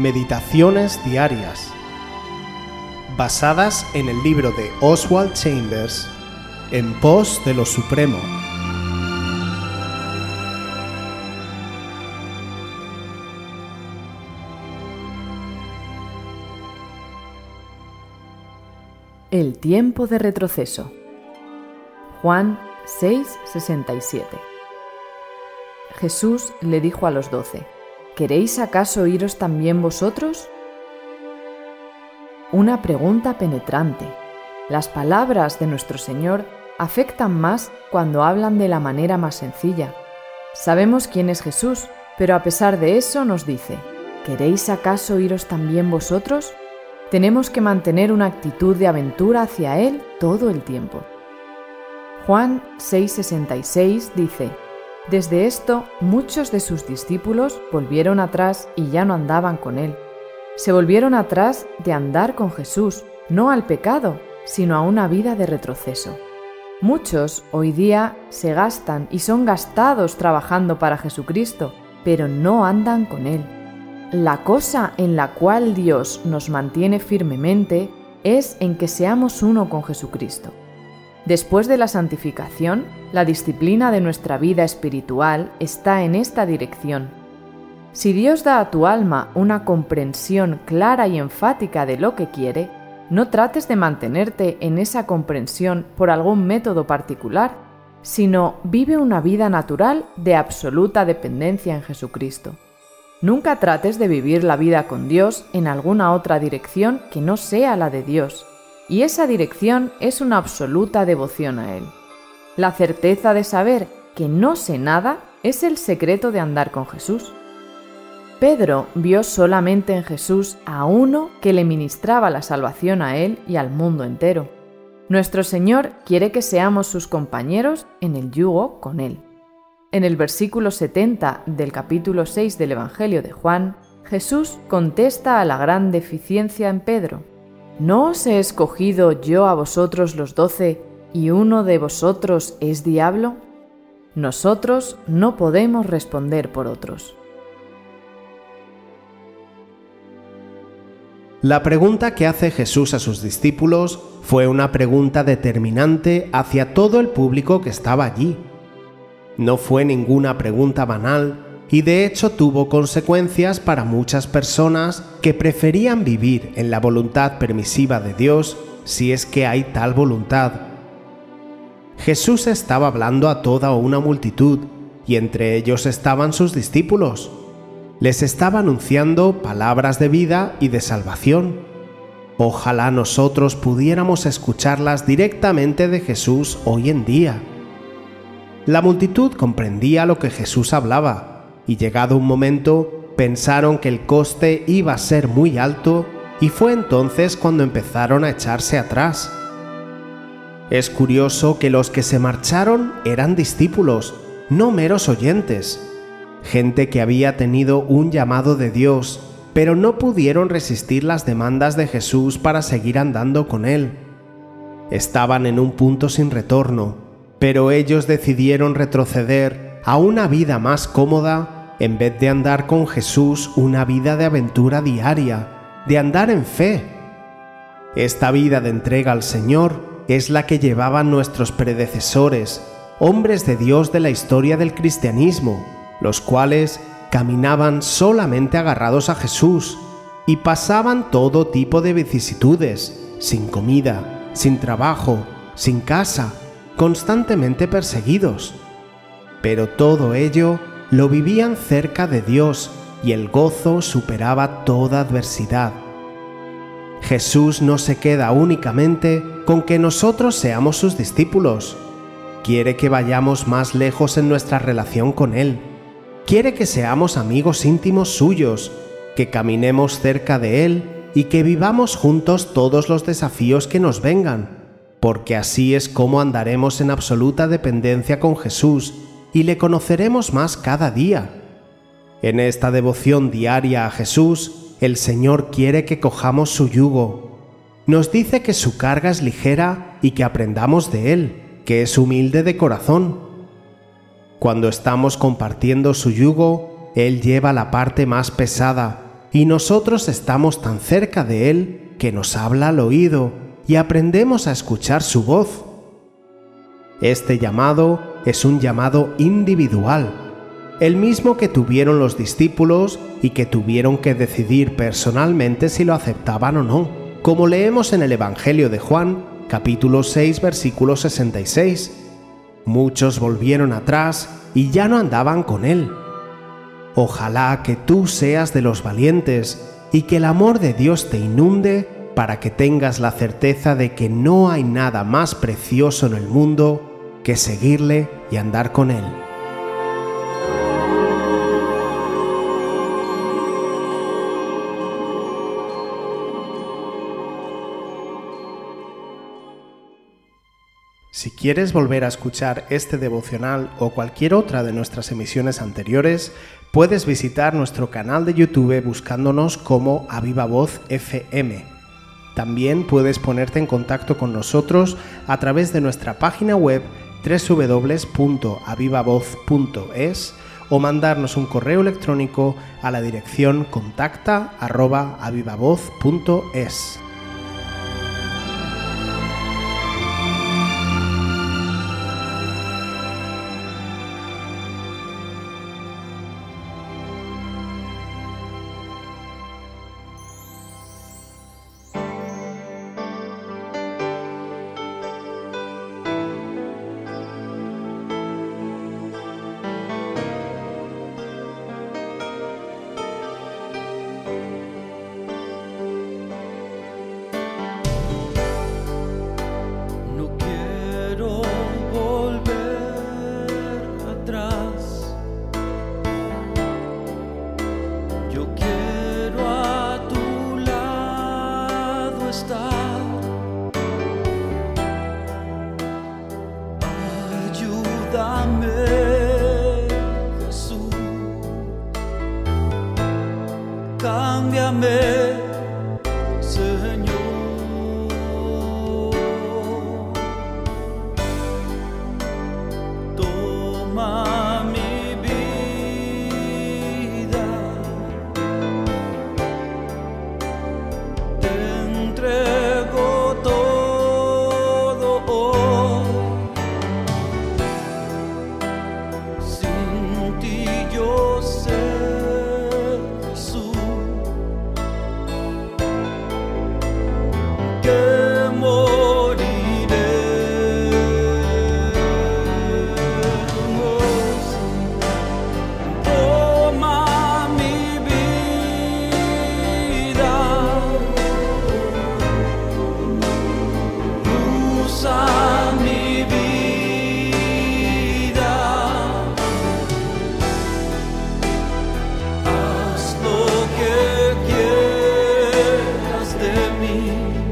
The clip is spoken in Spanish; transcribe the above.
Meditaciones Diarias, basadas en el libro de Oswald Chambers, En pos de lo Supremo. El tiempo de retroceso. Juan 6:67. Jesús le dijo a los doce, ¿Queréis acaso iros también vosotros? Una pregunta penetrante. Las palabras de nuestro Señor afectan más cuando hablan de la manera más sencilla. Sabemos quién es Jesús, pero a pesar de eso nos dice, ¿queréis acaso iros también vosotros? Tenemos que mantener una actitud de aventura hacia Él todo el tiempo. Juan 6:66 dice, Desde esto muchos de sus discípulos volvieron atrás y ya no andaban con Él. Se volvieron atrás de andar con Jesús, no al pecado, sino a una vida de retroceso. Muchos hoy día se gastan y son gastados trabajando para Jesucristo, pero no andan con Él. La cosa en la cual Dios nos mantiene firmemente es en que seamos uno con Jesucristo. Después de la santificación, la disciplina de nuestra vida espiritual está en esta dirección. Si Dios da a tu alma una comprensión clara y enfática de lo que quiere, no trates de mantenerte en esa comprensión por algún método particular, sino vive una vida natural de absoluta dependencia en Jesucristo. Nunca trates de vivir la vida con Dios en alguna otra dirección que no sea la de Dios, y esa dirección es una absoluta devoción a Él. La certeza de saber que no sé nada es el secreto de andar con Jesús. Pedro vio solamente en Jesús a uno que le ministraba la salvación a él y al mundo entero. Nuestro Señor quiere que seamos sus compañeros en el yugo con Él. En el versículo 70 del capítulo 6 del Evangelio de Juan, Jesús contesta a la gran deficiencia en Pedro. ¿No os he escogido yo a vosotros los doce y uno de vosotros es diablo? Nosotros no podemos responder por otros. La pregunta que hace Jesús a sus discípulos fue una pregunta determinante hacia todo el público que estaba allí. No fue ninguna pregunta banal y de hecho tuvo consecuencias para muchas personas que preferían vivir en la voluntad permisiva de Dios si es que hay tal voluntad. Jesús estaba hablando a toda una multitud y entre ellos estaban sus discípulos. Les estaba anunciando palabras de vida y de salvación. Ojalá nosotros pudiéramos escucharlas directamente de Jesús hoy en día. La multitud comprendía lo que Jesús hablaba, y llegado un momento pensaron que el coste iba a ser muy alto, y fue entonces cuando empezaron a echarse atrás. Es curioso que los que se marcharon eran discípulos, no meros oyentes, gente que había tenido un llamado de Dios, pero no pudieron resistir las demandas de Jesús para seguir andando con Él. Estaban en un punto sin retorno, pero ellos decidieron retroceder a una vida más cómoda en vez de andar con Jesús una vida de aventura diaria, de andar en fe. Esta vida de entrega al Señor es la que llevaban nuestros predecesores, hombres de Dios de la historia del cristianismo, los cuales caminaban solamente agarrados a Jesús y pasaban todo tipo de vicisitudes, sin comida, sin trabajo, sin casa, constantemente perseguidos. Pero todo ello lo vivían cerca de Dios y el gozo superaba toda adversidad. Jesús no se queda únicamente con que nosotros seamos sus discípulos. Quiere que vayamos más lejos en nuestra relación con Él. Quiere que seamos amigos íntimos suyos, que caminemos cerca de Él y que vivamos juntos todos los desafíos que nos vengan porque así es como andaremos en absoluta dependencia con Jesús y le conoceremos más cada día. En esta devoción diaria a Jesús, el Señor quiere que cojamos su yugo. Nos dice que su carga es ligera y que aprendamos de Él, que es humilde de corazón. Cuando estamos compartiendo su yugo, Él lleva la parte más pesada, y nosotros estamos tan cerca de Él que nos habla al oído y aprendemos a escuchar su voz. Este llamado es un llamado individual, el mismo que tuvieron los discípulos y que tuvieron que decidir personalmente si lo aceptaban o no, como leemos en el Evangelio de Juan, capítulo 6, versículo 66. Muchos volvieron atrás y ya no andaban con él. Ojalá que tú seas de los valientes y que el amor de Dios te inunde para que tengas la certeza de que no hay nada más precioso en el mundo que seguirle y andar con Él. Si quieres volver a escuchar este devocional o cualquier otra de nuestras emisiones anteriores, puedes visitar nuestro canal de YouTube buscándonos como Aviva Voz FM. También puedes ponerte en contacto con nosotros a través de nuestra página web www.avivavoz.es o mandarnos un correo electrónico a la dirección contacta@avivavoz.es. cámbiame me.